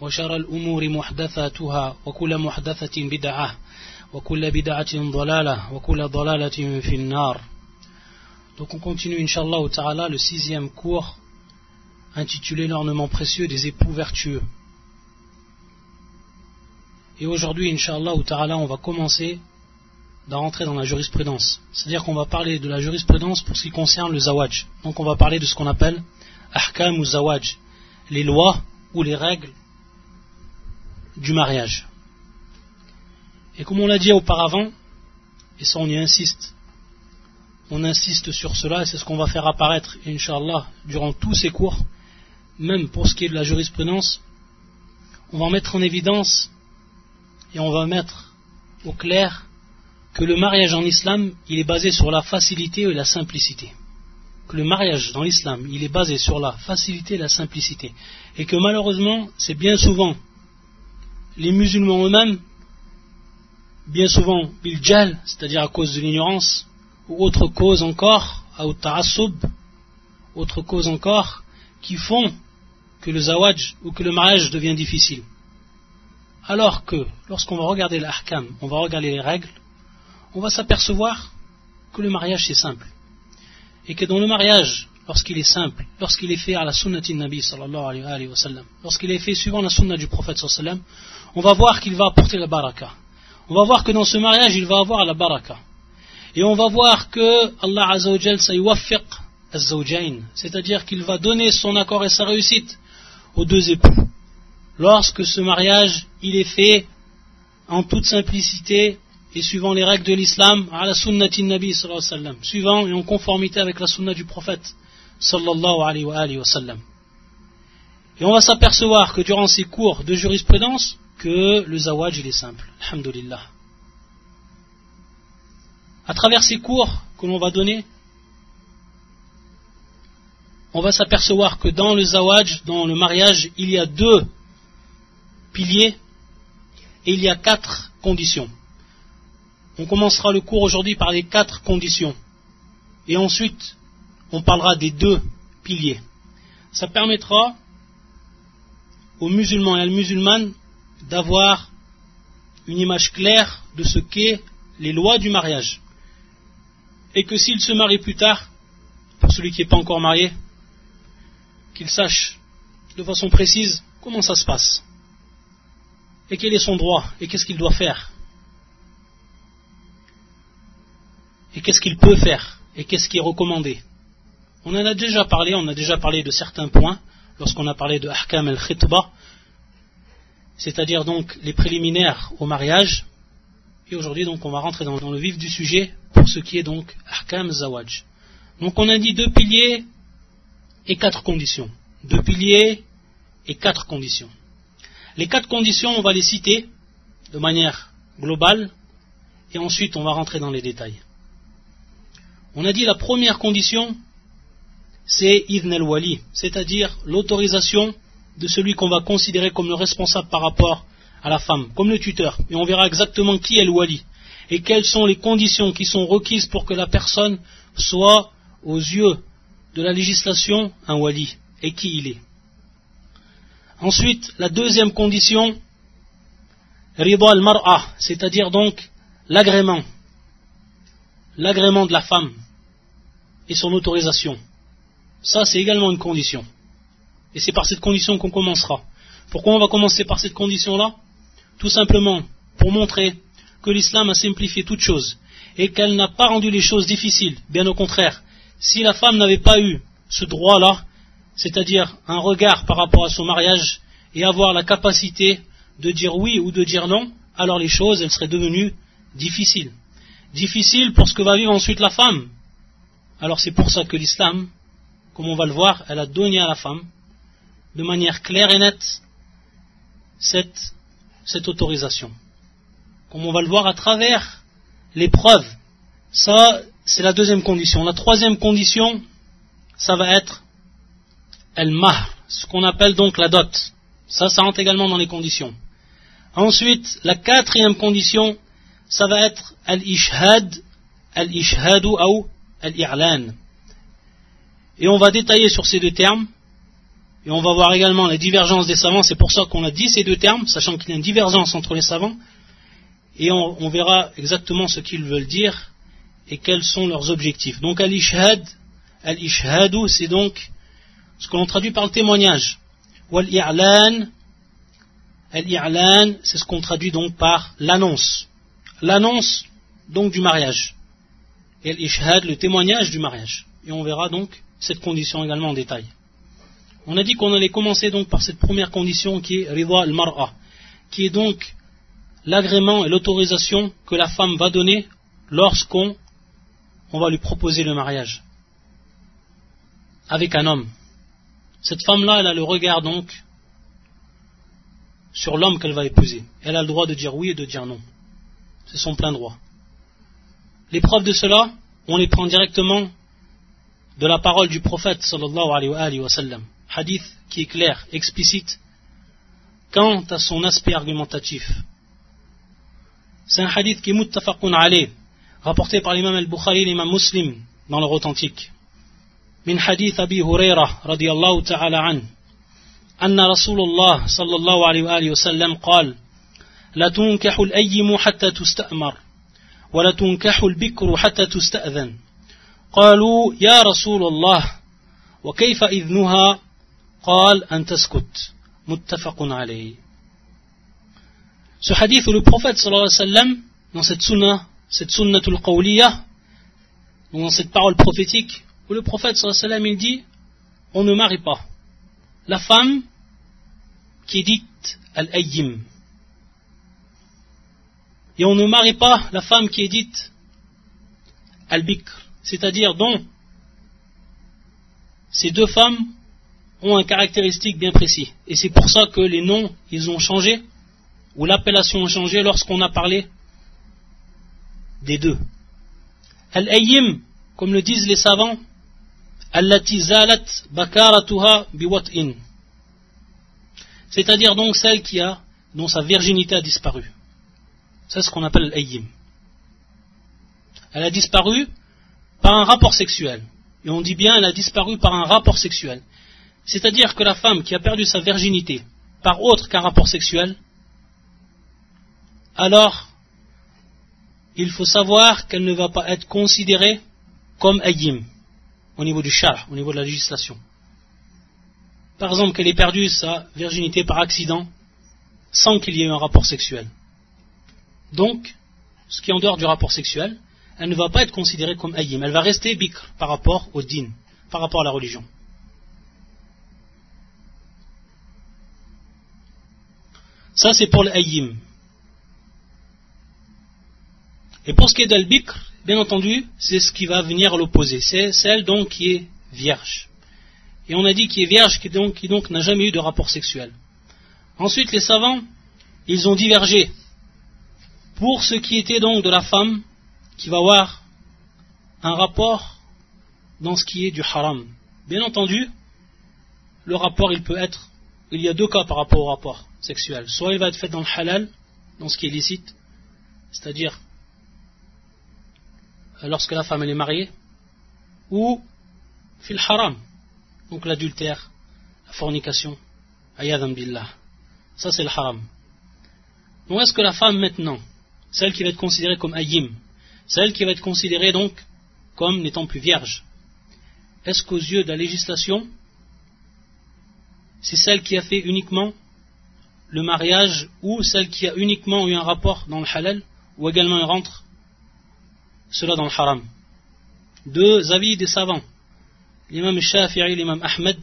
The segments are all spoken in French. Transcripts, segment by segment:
وشر الأمور محدثاتها وكل محدثة بدعة وكل بدعة ضلالة وكل ضلالة في النار Donc on continue, Inch'Allah ta'ala, le sixième cours intitulé L'ornement précieux des époux vertueux. Et aujourd'hui, Inch'Allah ta'ala, on va commencer d'en rentrer dans la jurisprudence. C'est-à-dire qu'on va parler de la jurisprudence pour ce qui concerne le zawaj. Donc on va parler de ce qu'on appelle ahkam ou zawaj, les lois ou les règles du mariage. Et comme on l'a dit auparavant, et ça on y insiste, on insiste sur cela et c'est ce qu'on va faire apparaître, Inch'Allah, durant tous ces cours, même pour ce qui est de la jurisprudence, on va mettre en évidence et on va mettre au clair que le mariage en islam, il est basé sur la facilité et la simplicité. Que le mariage dans l'islam, il est basé sur la facilité et la simplicité. Et que malheureusement, c'est bien souvent les musulmans eux-mêmes, bien souvent biljal, c'est-à-dire à cause de l'ignorance, ou autre cause encore, autre cause encore, qui font que le zawaj ou que le mariage devient difficile. Alors que, lorsqu'on va regarder l'ahkam, on va regarder les règles, on va s'apercevoir que le mariage c'est simple. Et que dans le mariage, lorsqu'il est simple, lorsqu'il est fait à la sunnati nabi sallallahu alayhi wa sallam, lorsqu'il est fait suivant la sunna du prophète sallallahu alayhi wa sallam, on va voir qu'il va apporter la baraka. On va voir que dans ce mariage, il va avoir la baraka. Et on va voir que Allah Azzawajal saywafiq c'est-à-dire qu'il va donner son accord et sa réussite aux deux époux. Lorsque ce mariage, il est fait en toute simplicité et suivant les règles de l'islam, à la sunnati nabi sallallahu alayhi wa sallam, suivant et en conformité avec la sunna du prophète sallallahu alayhi wa sallam. Et on va s'apercevoir que durant ces cours de jurisprudence, que le zawaj il est simple. Alhamdulillah. À travers ces cours que l'on va donner, on va s'apercevoir que dans le zawaj, dans le mariage, il y a deux piliers et il y a quatre conditions. On commencera le cours aujourd'hui par les quatre conditions. Et ensuite, on parlera des deux piliers. Ça permettra aux musulmans et à la musulmane d'avoir une image claire de ce qu'est les lois du mariage. Et que s'il se marie plus tard, pour celui qui n'est pas encore marié, qu'il sache de façon précise comment ça se passe. Et quel est son droit, et qu'est-ce qu'il doit faire. Et qu'est-ce qu'il peut faire, et qu'est-ce qui est recommandé. On en a déjà parlé, on a déjà parlé de certains points lorsqu'on a parlé de Ahkam al-Khitba, c'est-à-dire donc les préliminaires au mariage. Et aujourd'hui, donc, on va rentrer dans, le vif du sujet pour ce qui est donc Ahkam Zawaj. Donc, on a dit deux piliers et quatre conditions. Deux piliers et quatre conditions. Les quatre conditions, on va les citer de manière globale et ensuite on va rentrer dans les détails. On a dit la première condition, c'est Ibn al-Wali, c'est-à-dire l'autorisation de celui qu'on va considérer comme le responsable par rapport à la femme, comme le tuteur. Et on verra exactement qui est le wali et quelles sont les conditions qui sont requises pour que la personne soit, aux yeux de la législation, un wali et qui il est. Ensuite, la deuxième condition, rida al-mar'a, c'est-à-dire donc l'agrément, l'agrément de la femme et son autorisation. Ça, c'est également une condition. Et c'est par cette condition qu'on commencera. Pourquoi on va commencer par cette condition-là? Tout simplement pour montrer que l'islam a simplifié toutes choses et qu'elle n'a pas rendu les choses difficiles. Bien au contraire, si la femme n'avait pas eu ce droit-là, c'est-à-dire un regard par rapport à son mariage et avoir la capacité de dire oui ou de dire non, alors les choses, elles seraient devenues difficiles. Difficiles pour ce que va vivre ensuite la femme. Alors c'est pour ça que l'islam, comme on va le voir, elle a donné à la femme de manière claire et nette cette autorisation. Comme on va le voir à travers les preuves. Ça, c'est la deuxième condition. La troisième condition, ça va être el-mahr, ce qu'on appelle donc la dot. Ça, ça rentre également dans les conditions. Ensuite, la quatrième condition, ça va être al-ishhad, al-ishhadu ou al-i'lan. Et on va détailler sur ces deux termes, et on va voir également la divergence des savants, c'est pour ça qu'on a dit ces deux termes, sachant qu'il y a une divergence entre les savants, et on, verra exactement ce qu'ils veulent dire et quels sont leurs objectifs. Donc al-ishhad, al-ishhadu, c'est donc ce que l'on traduit par le témoignage. Wal-i'lan, al-i'lan, c'est ce qu'on traduit donc par l'annonce. L'annonce donc du mariage. Et l'ishhad, le témoignage du mariage. Et on verra donc cette condition également en détail. On a dit qu'on allait commencer donc par cette première condition qui est ridwa al-mar'a, qui est donc l'agrément et l'autorisation que la femme va donner lorsqu'on on va lui proposer le mariage avec un homme. Cette femme-là, elle a le regard donc sur l'homme qu'elle va épouser. Elle a le droit de dire oui et de dire non. C'est son plein droit. Les preuves de cela, on les prend directement de la parole du prophète sallallahu alayhi wa. Hadith qui est clair, explicite, quant à son aspect argumentatif. C'est un hadith qui est muttafaqun alayh, rapporté par l'imam al-Bukhari et l'imam muslim dans leur authentique. من حديث أبي هريرة رضي الله تعالى عنه أن رسول الله صلى الله عليه وآله وسلم قال لا تنكح الأيم حتى تستأمر ولا تنكح البكر حتى تستأذن قالوا يا رسول الله وكيف إذنها قال أن تسكت متفق عليه Ce hadith où le prophète sallallahu alayhi wa sallam, dans cette sunna, cette sunnatul qawliya, dans cette parole prophétique, où le prophète sallallahu alayhi wa sallam, il dit, on ne marie pas la femme qui est dite al-ayyim. Et on ne marie pas la femme qui est dite al-bikr, c'est-à-dire dont ces deux femmes ont un caractéristique bien précis. Et c'est pour ça que les noms, ils ont changé, ou l'appellation a changé lorsqu'on a parlé des deux. Al-Ayyim, comme le disent les savants, Allati zalat bakaratuha biwat'in. C'est-à-dire donc celle qui a, dont sa virginité a disparu. C'est ce qu'on appelle l'Ayyim. Elle a disparu par un rapport sexuel. Et on dit bien elle a disparu par un rapport sexuel. C'est-à-dire que la femme qui a perdu sa virginité par autre qu'un rapport sexuel, alors il faut savoir qu'elle ne va pas être considérée comme ayim au niveau du char, au niveau de la législation. Par exemple, qu'elle ait perdu sa virginité par accident sans qu'il y ait un rapport sexuel. Donc, ce qui est en dehors du rapport sexuel, elle ne va pas être considérée comme ayim. Elle va rester bikr par rapport au din, par rapport à la religion. Ça, c'est pour l'ayim. Et pour ce qui est d'al-bikr, bien entendu, c'est ce qui va venir à l'opposé. C'est celle donc qui est vierge. Et on a dit qui est vierge, qui donc, qui donc n'a jamais eu de rapport sexuel. Ensuite, les savants, ils ont divergé. Pour ce qui était donc de la femme qui va avoir un rapport dans ce qui est du haram. Bien entendu, le rapport, il peut être, il y a deux cas par rapport au rapport sexuel. Soit il va être fait dans le halal, dans ce qui est licite, c'est-à-dire lorsque la femme elle est mariée, ou fil haram, donc l'adultère, la fornication, ayadam billah. Ça c'est le haram. Donc est-ce que la femme maintenant, celle qui va être considérée comme ayim, celle qui va être considérée donc comme n'étant plus vierge, est-ce qu'aux yeux de la législation, c'est celle qui a fait uniquement le mariage ou celle qui a uniquement eu un rapport dans le halal ou également elle rentre cela dans le haram. Deux avis des savants, l'imam Shafi'i et l'imam Ahmed,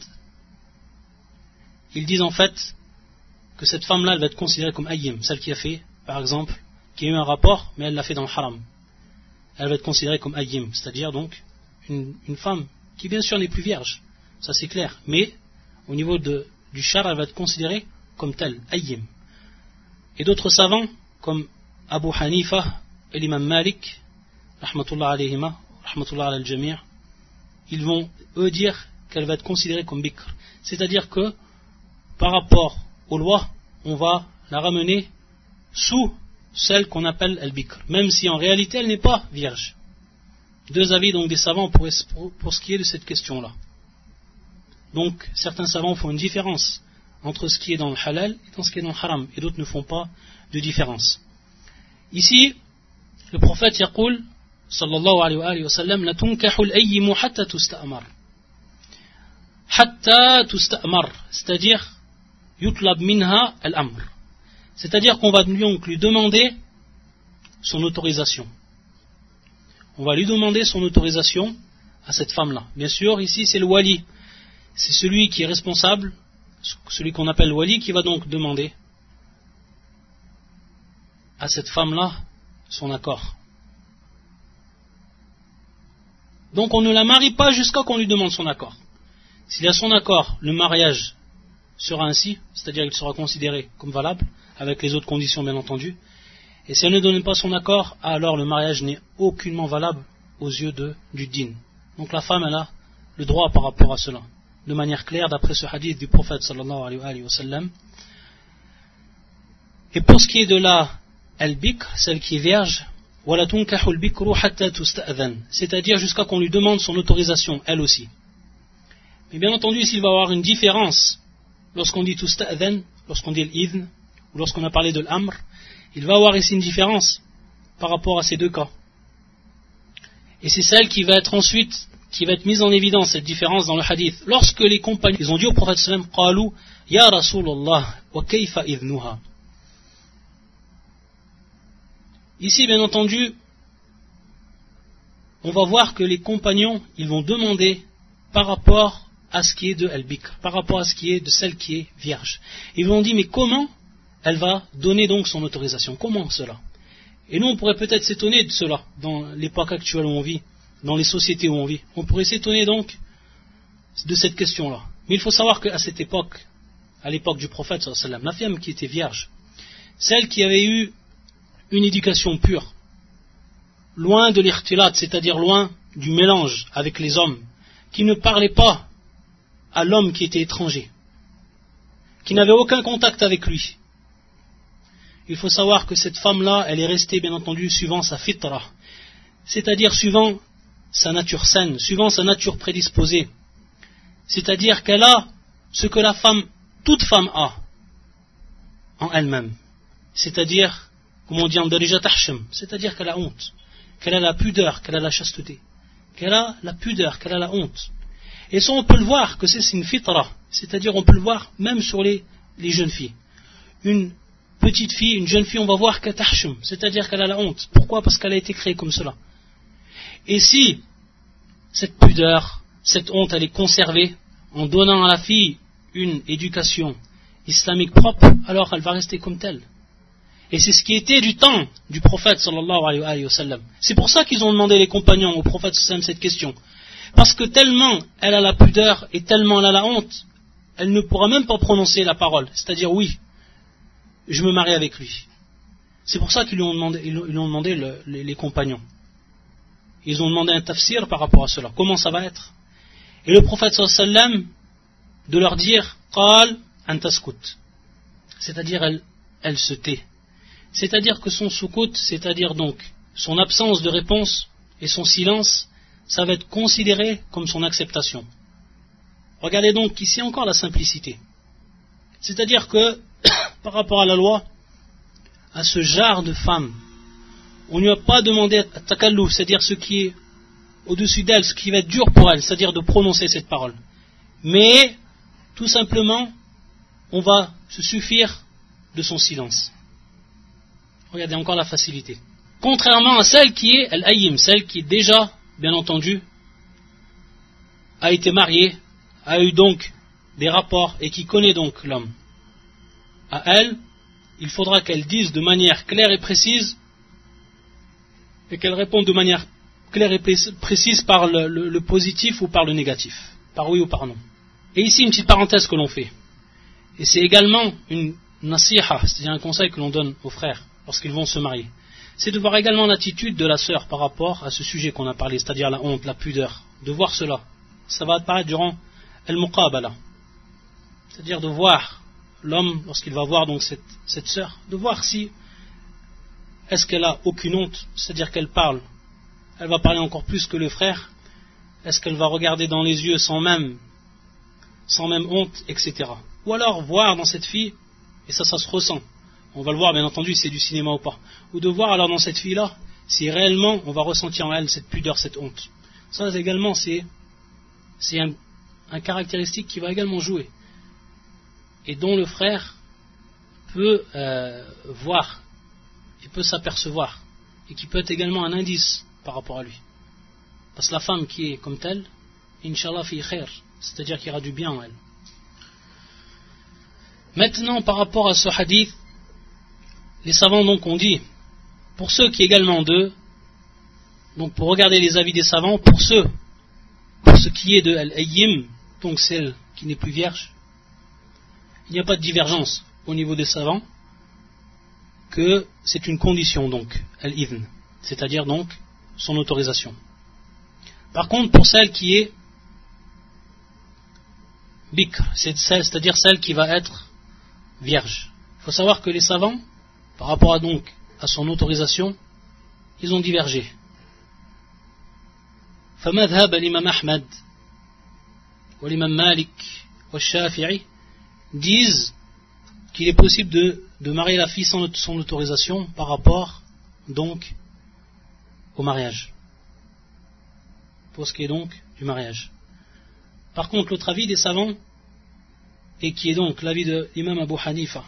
ils disent en fait que cette femme-là, va être considérée comme ayyim, celle qui a fait, par exemple, qui a eu un rapport, mais elle l'a fait dans le haram. Elle va être considérée comme ayyim, c'est-à-dire donc une, femme qui bien sûr n'est plus vierge, ça c'est clair, mais au niveau de, du char, elle va être considérée comme telle, ayyim. Et d'autres savants, comme Abu Hanifa et l'imam Malik, rahmatullah alayhima, rahmatullah al ils vont eux dire qu'elle va être considérée comme bikr. C'est-à-dire que par rapport aux lois, on va la ramener sous celle qu'on appelle al-bikr, même si en réalité elle n'est pas vierge. Deux avis donc des savants pour, pour ce qui est de cette question-là. Donc certains savants font une différence entre ce qui est dans le halal et dans ce qui est dans le haram, et d'autres ne font pas de différence. Ici, le prophète yaqul, sallallahu alayhi wa sallam, la tunkahul ayyimu hatta tusta'mar. Hatta tusta'mar, c'est-à-dire, yutlab minha al-amr. C'est-à-dire qu'on va donc lui demander son autorisation. On va lui demander son autorisation à cette femme-là. Bien sûr, ici c'est le wali. C'est celui qui est responsable celui qu'on appelle wali, qui va donc demander à cette femme-là son accord. Donc on ne la marie pas jusqu'à qu'on lui demande son accord. S'il a son accord, le mariage sera ainsi, c'est-à-dire qu'il sera considéré comme valable, avec les autres conditions bien entendu. Et si elle ne donne pas son accord, alors le mariage n'est aucunement valable aux yeux du din. Donc la femme, elle a le droit par rapport à cela de manière claire d'après ce hadith du prophète sallallahu alayhi wa. Et pour ce qui est de la al-bikr, celle qui est vierge, c'est-à-dire jusqu'à qu'on lui demande son autorisation, elle aussi. Mais bien entendu, s'il va y avoir une différence lorsqu'on dit tusta'adhan, lorsqu'on dit l'idn, ou lorsqu'on a parlé de l'amr, il va y avoir ici une différence par rapport à ces deux cas. Et c'est celle qui va être ensuite qui va être mise en évidence, cette différence dans le hadith. Lorsque les compagnons ils ont dit au prophète sallam, Qalu, Ya Rasulallah, wa kayfa idnuha? Ici, bien entendu, on va voir que les compagnons, ils vont demander par rapport à ce qui est de Al-Bikr, par rapport à ce qui est de celle qui est vierge. Ils vont dire, mais comment elle va donner donc son autorisation? Comment cela? Et nous, on pourrait peut-être s'étonner de cela, dans l'époque actuelle où on vit dans les sociétés où on vit. On pourrait s'étonner donc de cette question-là. Mais il faut savoir qu'à cette époque, à l'époque du prophète, la femme qui était vierge, celle qui avait eu une éducation pure, loin de l'irtilat, c'est-à-dire loin du mélange avec les hommes, qui ne parlait pas à l'homme qui était étranger, qui n'avait aucun contact avec lui. Il faut savoir que cette femme-là, elle est restée bien entendu suivant sa fitra, c'est-à-dire suivant sa nature saine, suivant sa nature prédisposée. C'est-à-dire qu'elle a ce que la femme, toute femme a en elle-même. C'est-à-dire, comme on dit en c'est-à-dire qu'elle a honte, qu'elle a la pudeur, qu'elle a la chasteté, qu'elle a la pudeur, qu'elle a la honte. Et ça, on peut le voir, que c'est une fitra, c'est-à-dire on peut le voir même sur les, les jeunes filles. Une petite fille, une jeune fille, on va voir qu'elle c'est-à-dire qu'elle a la honte. Pourquoi? Parce qu'elle a été créée comme cela. Et si cette pudeur, cette honte, elle est conservée en donnant à la fille une éducation islamique propre, alors elle va rester comme telle. Et c'est ce qui était du temps du prophète sallallahu alayhi wa sallam. C'est pour ça qu'ils ont demandé les compagnons au prophète sallam cette question. Parce que tellement elle a la pudeur et tellement elle a la honte, elle ne pourra même pas prononcer la parole. C'est-à-dire oui, je me marie avec lui. C'est pour ça qu'ils lui ont demandé, ils ont demandé les compagnons. Ils ont demandé un tafsir par rapport à cela. Comment ça va être? Et le prophète sallam de leur dire Qal antaskut. C'est-à-dire elle, elle se tait. C'est-à-dire que son soukout, c'est-à-dire donc son absence de réponse et son silence, ça va être considéré comme son acceptation. Regardez donc ici encore la simplicité. C'est-à-dire que par rapport à la loi, à ce genre de femme on ne lui a pas demandé à takallou, c'est-à-dire ce qui est au-dessus d'elle, ce qui va être dur pour elle, c'est-à-dire de prononcer cette parole. Mais, tout simplement, on va se suffire de son silence. Regardez encore la facilité. Contrairement à celle qui est al celle qui déjà, bien entendu, a été mariée, a eu donc des rapports et qui connaît donc l'homme. À elle, il faudra qu'elle dise de manière claire et précise et qu'elle réponde de manière claire et précise par le, positif ou par le négatif, par oui ou par non. Et ici une petite parenthèse que l'on fait. Et c'est également une nasiha, c'est-à-dire un conseil que l'on donne aux frères lorsqu'ils vont se marier, c'est de voir également l'attitude de la sœur par rapport à ce sujet qu'on a parlé, c'est-à-dire la honte, la pudeur, de voir cela. Ça va apparaître durant al-muqabala, c'est-à-dire de voir l'homme, lorsqu'il va voir donc cette, cette sœur, de voir si est-ce qu'elle a aucune honte, c'est-à-dire qu'elle parle, elle va parler encore plus que le frère, est-ce qu'elle va regarder dans les yeux sans même, sans même honte, etc. Ou alors voir dans cette fille, et ça, ça se ressent, on va le voir bien entendu c'est du cinéma ou pas, ou de voir alors dans cette fille-là, si réellement on va ressentir en elle cette pudeur, cette honte. Ça également, c'est un, un caractéristique qui va également jouer. Et dont le frère peut euh, voir et peut s'apercevoir et qui peut être également un indice par rapport à lui. Parce que la femme qui est comme telle, Inch'Allah fi khair, c'est-à-dire qu'il y aura du bien en elle. Maintenant, par rapport à ce hadith, les savants donc ont dit, pour ceux qui également d'eux, donc pour regarder les avis des savants, pour ceux, pour ce qui est de Al-Ayyim, donc celle qui n'est plus vierge, il n'y a pas de divergence au niveau des savants que c'est une condition donc, al-idn, c'est-à-dire donc son autorisation. Par contre, pour celle qui est bikr, c'est-à-dire celle qui va être vierge, il faut savoir que les savants, par rapport à donc à son autorisation, ils ont divergé. فمذهب الإمام أحمد والإمام مالك والشافعي disent qu'il est possible de, marier la fille sans son autorisation par rapport donc au mariage. Pour ce qui est donc du mariage. Par contre, l'autre avis des savants, et qui est donc l'avis de l'imam Abu Hanifa,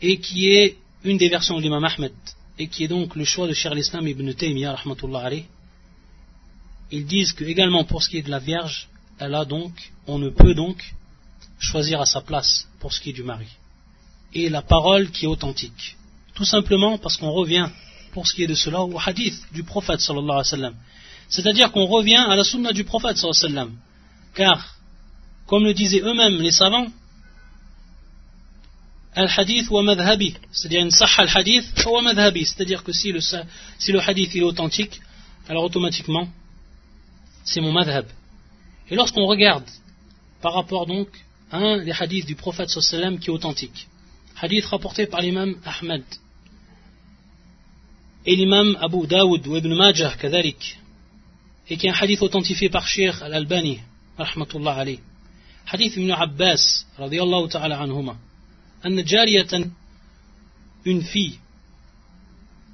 et qui est une des versions de l'imam Ahmed, et qui est donc le choix de Cheikh l'Islam ibn Taymiyyah, ils disent que également pour ce qui est de la Vierge, elle a donc, on ne peut donc choisir à sa place pour ce qui est du mari. Et la parole qui est authentique. Tout simplement parce qu'on revient, pour ce qui est de cela, au hadith du prophète sallallahu alayhi. C'est-à-dire qu'on revient à la sunna du prophète sallallahu alayhi wa sallam. Car, comme le disaient eux-mêmes les savants, al-hadith wa madhabi, c'est-à-dire une sah al-hadith wa madhabi, c'est-à-dire que si le, hadith est authentique, alors automatiquement, c'est mon madhab. Et lorsqu'on regarde par rapport donc un des hadiths du prophète sallam qui est authentique. Hadith rapporté par l'imam Ahmed et l'imam Abu Daoud ou Ibn Majah كذلك et qui est un hadith authentifié par Sheikh Al-Albani rahmatullah alayh. Hadith Ibn Abbas radiyallahu ta'ala anhuma أن جارية une fille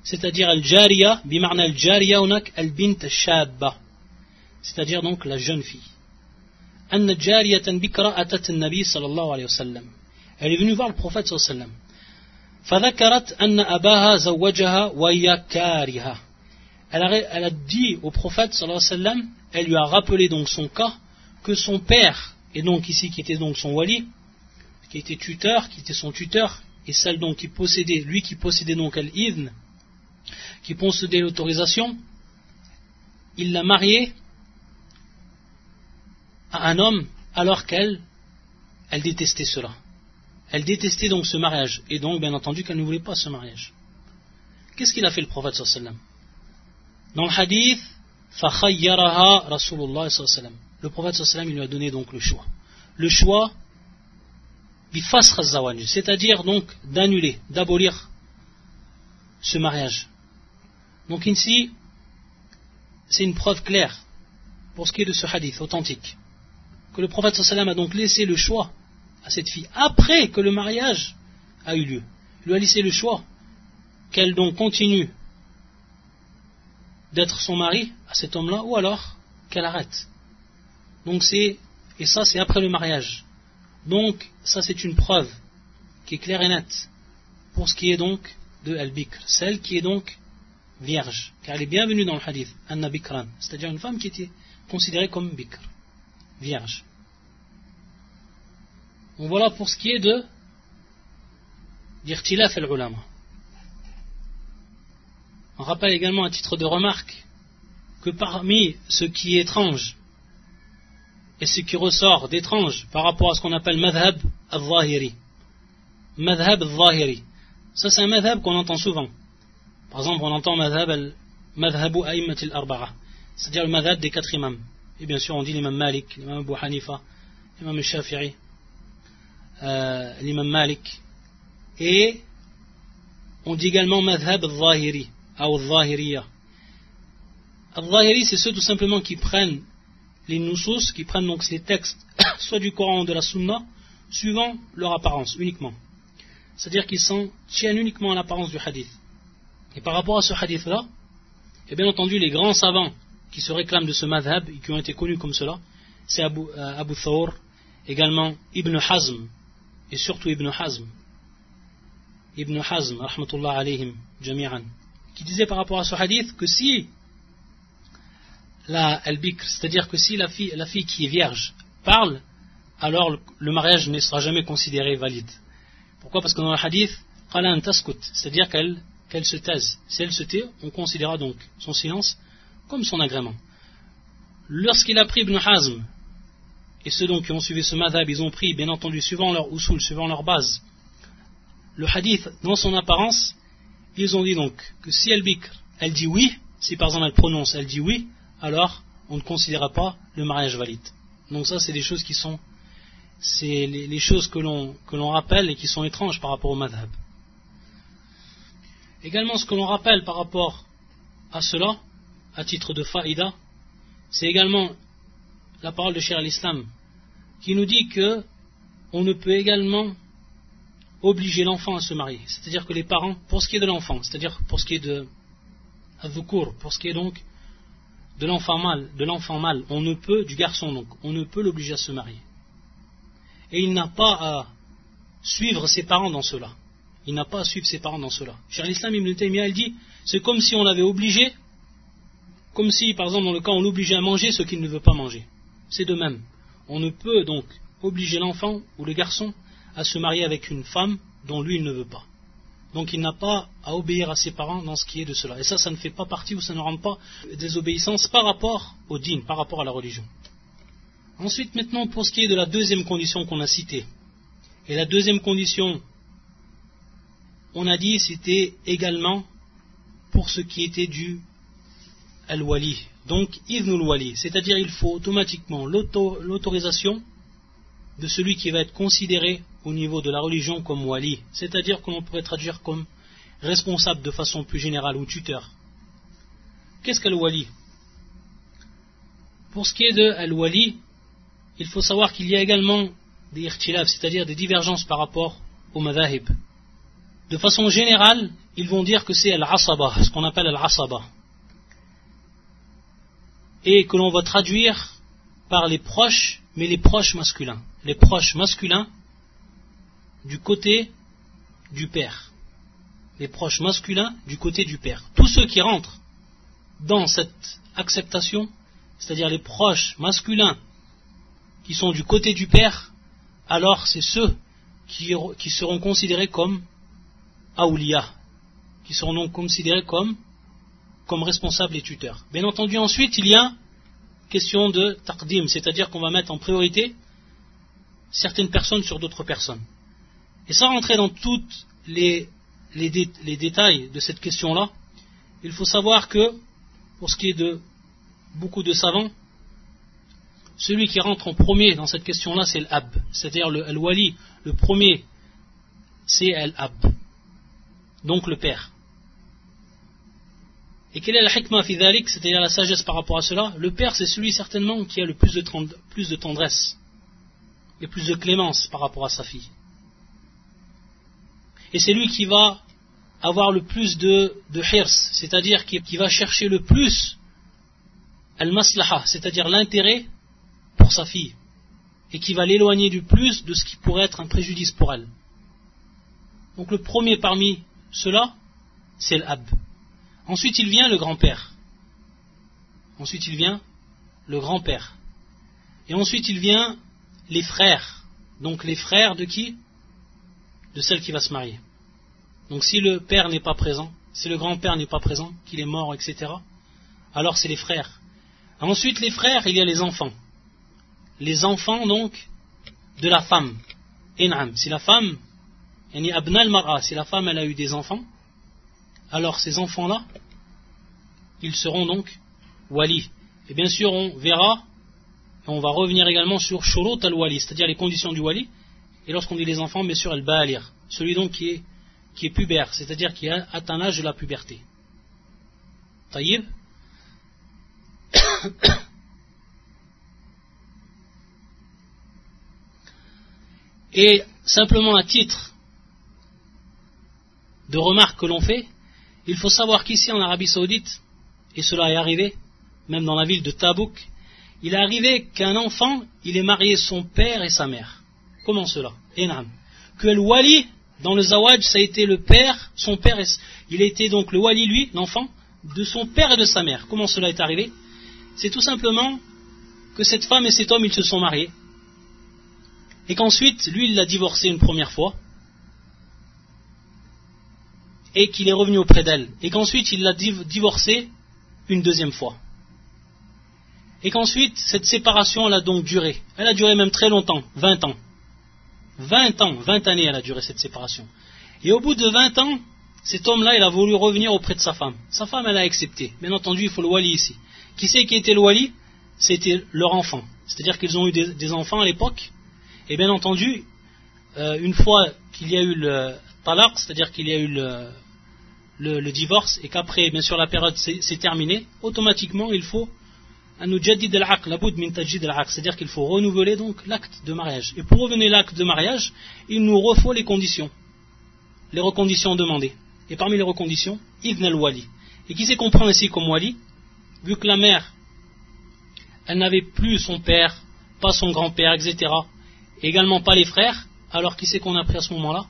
c'est-à-dire al-jariya بمعنى al-jariya هناك al-bint al-shabba c'est-à-dire donc la jeune fille أن جارية بكرة أتت النبي صلى الله عليه وسلم Elle est venue voir le prophète sallallahu elle a, elle a dit au prophète sallallahu elle lui a rappelé donc son cas, que son père, et donc ici qui était donc son wali, qui était tuteur, qui était son tuteur, et celle donc qui possédait, lui qui possédait donc al-idn, qui possédait l'autorisation, il l'a mariée à un homme alors qu'elle, elle détestait cela. Elle détestait donc ce mariage, et donc bien entendu qu'elle ne voulait pas ce mariage. Qu'est-ce qu'il a fait le prophète sallam? Dans le hadith, Rasulullah sallam. Le prophète sallam il lui a donné donc le choix. Le choix, c'est-à-dire donc d'annuler, d'abolir ce mariage. Donc ici, c'est une preuve claire pour ce qui est de ce hadith authentique que le prophète sallam a donc laissé le choix cette fille, après que le mariage a eu lieu. Lui a laissé le choix qu'elle donc continue d'être son mari à cet homme-là, ou alors qu'elle arrête. Donc c'est, et ça c'est après le mariage. Donc ça c'est une preuve qui est claire et nette pour ce qui est donc de Al-Bikr, celle qui est donc vierge, car elle est bienvenue dans le hadith, Anna Bikran, c'est-à-dire une femme qui était considérée comme Bikr vierge. Donc voilà pour ce qui est de d'Irtilaf al-Ulama. On rappelle également à titre de remarque que parmi ce qui est étrange et ce qui ressort d'étrange par rapport à ce qu'on appelle madhab al-Zahiri, madhab al-zahiri. Ça, c'est un madhab qu'on entend souvent. Par exemple, on entend madhab al-madhabu a'immat al-arba'a. C'est-à-dire le madhab des quatre imams. Et bien sûr, on dit l'imam Malik, l'imam Abu Hanifa, l'imam Shafi'i, euh, l'imam Malik. Et on dit également madhab al-zahiri, ou al-zahiriya. Al-zahiri, c'est ceux tout simplement qui prennent les nusus, qui prennent donc ces textes, soit du Coran ou de la Sunna, suivant leur apparence uniquement. C'est-à-dire qu'ils s'en tiennent uniquement à l'apparence du hadith. Et par rapport à ce hadith-là, et bien entendu, les grands savants qui se réclament de ce madhab et qui ont été connus comme cela, c'est Abu, euh, Abu Thawr, également Ibn Hazm, et surtout Ibn Hazm. Ibn Hazm, rahmatullah alayhim, jami'an, qui disait par rapport à ce hadith que si la al-bikr, c'est-à-dire que si la fille, la fille qui est vierge parle, alors le mariage ne sera jamais considéré valide. Pourquoi? Parce que dans le hadith, c'est-à-dire qu'elle se taise. Si elle se tait, on considérera donc son silence comme son agrément. Lorsqu'il a pris Ibn Hazm, et ceux donc qui ont suivi ce madhab, ils ont pris, bien entendu, suivant leur usul, suivant leur base, le hadith dans son apparence, ils ont dit donc que si elle bikr, elle dit oui, si par exemple elle prononce, elle dit oui, alors on ne considérera pas le mariage valide. Donc ça, c'est des choses qui sont, c'est les, choses que l'on que l'on rappelle et qui sont étranges par rapport au madhab. Également, ce que l'on rappelle par rapport à cela, à titre de faïda, c'est également la parole de Cher l'Islam, qui nous dit que on ne peut également obliger l'enfant à se marier. C'est-à-dire que les parents, pour ce qui est de l'enfant, c'est-à-dire pour ce qui est de cours, pour ce qui est donc de l'enfant mâle, de l'enfant mâle, on ne peut, du garçon donc, on ne peut l'obliger à se marier. Et il n'a pas à suivre ses parents dans cela. Il n'a pas à suivre ses parents dans cela. Cher l'Islam Ibn Taymiyyah, il dit, c'est comme si on l'avait obligé, comme si, par exemple, dans le cas, on l'obligeait à manger ce qu'il ne veut pas manger. C'est de même. On ne peut donc obliger l'enfant ou le garçon à se marier avec une femme dont lui il ne veut pas. Donc il n'a pas à obéir à ses parents dans ce qui est de cela. Et ça, ça ne fait pas partie ou ça ne rend pas des obéissances par rapport au dîn, par rapport à la religion. Ensuite, maintenant, pour ce qui est de la deuxième condition qu'on a citée. Et la deuxième condition, on a dit, c'était également pour ce qui était du al-wali. Donc, idnul wali. C'est-à-dire, il faut automatiquement l'autorisation de celui qui va être considéré au niveau de la religion comme wali, c'est-à-dire que l'on pourrait traduire comme responsable de façon plus générale ou tuteur. Qu'est-ce qu'al wali? Pour ce qui est de al-wali, il faut savoir qu'il y a également des irtilab, c'est-à-dire des divergences par rapport au madhahib. De façon générale, ils vont dire que c'est al-asaba, ce qu'on appelle al-asaba. Et que l'on va traduire par les proches, mais les proches masculins. Les proches masculins du côté du père. Les proches masculins du côté du père. Tous ceux qui rentrent dans cette acceptation, c'est-à-dire les proches masculins qui sont du côté du père, alors c'est ceux qui, seront considérés comme aoulia, qui seront donc considérés comme, comme responsables et tuteurs. Bien entendu, ensuite, il y a question de taqdim, c'est-à-dire qu'on va mettre en priorité certaines personnes sur d'autres personnes. Et sans rentrer dans tous les, détails de cette question-là, il faut savoir que, pour ce qui est de beaucoup de savants, celui qui rentre en premier dans cette question-là, c'est l'ab, c'est-à-dire le wali, le premier, c'est l'ab, donc le père. Et quelle est la hikmah fidalik, c'est-à-dire la sagesse par rapport à cela? Le père, c'est celui certainement qui a le plus de, plus de tendresse et plus de clémence par rapport à sa fille et c'est lui qui va avoir le plus de, de hirs, c'est-à-dire qui, va chercher le plus al-maslaha, c'est-à-dire l'intérêt pour sa fille, et qui va l'éloigner du plus de ce qui pourrait être un préjudice pour elle. Donc le premier parmi ceux-là, c'est l'ab. Ensuite il vient le grand-père. Ensuite il vient le grand-père. Et ensuite il vient les frères. Donc les frères de qui? De celle qui va se marier. Donc si le père n'est pas présent, si le grand-père n'est pas présent, qu'il est mort, etc., alors c'est les frères. Ensuite, les frères, il y a les enfants. Les enfants, donc, de la femme. En'am. Si la femme si la femme elle a eu des enfants, alors ces enfants-là, ils seront donc wali. Et bien sûr, on verra, on va revenir également sur shurut al-wali, c'est-à-dire les conditions du wali. Et lorsqu'on dit les enfants, bien sûr, al-balir, celui donc qui est, qui pubère, c'est-à-dire qui a atteint l'âge de la puberté. Taïb Et simplement à titre de remarque que l'on fait, il faut savoir qu'ici en Arabie Saoudite, et cela est arrivé, même dans la ville de Tabouk, il est arrivé qu'un enfant, il ait marié son père et sa mère. Comment cela? Enam. Que le wali, dans le zawaj, ça a été le père, son père, il a été donc le wali, lui, l'enfant, de son père et de sa mère. Comment cela est arrivé? C'est tout simplement que cette femme et cet homme, ils se sont mariés et qu'ensuite, lui, il l'a divorcé une première fois, et qu'il est revenu auprès d'elle, et qu'ensuite il l'a divorcé une deuxième fois. Et qu'ensuite, cette séparation, elle a donc duré. Elle a duré même très longtemps, 20 ans. 20 ans, 20 années, elle a duré cette séparation. Et au bout de 20 ans, cet homme-là, il a voulu revenir auprès de sa femme. Sa femme, elle a accepté. Bien entendu, il faut le wali ici. Qui c'est qui était le wali? C'était leur enfant. C'est-à-dire qu'ils ont eu des enfants à l'époque, et bien entendu, euh, une fois qu'il y a eu le talaq, c'est-à-dire qu'il y a eu le, divorce, et qu'après, bien sûr, la période s'est terminée, automatiquement, il faut c'est-à-dire qu'il faut renouveler donc l'acte de mariage. Et pour revenir l'acte de mariage, il nous refaut les conditions, les reconditions demandées. Et parmi les reconditions, ibn al-wali. Et qui sait comprend ainsi comme wali, vu que la mère, elle n'avait plus son père, pas son grand-père, etc également pas les frères, alors qui c'est qu'on a pris à ce moment-là?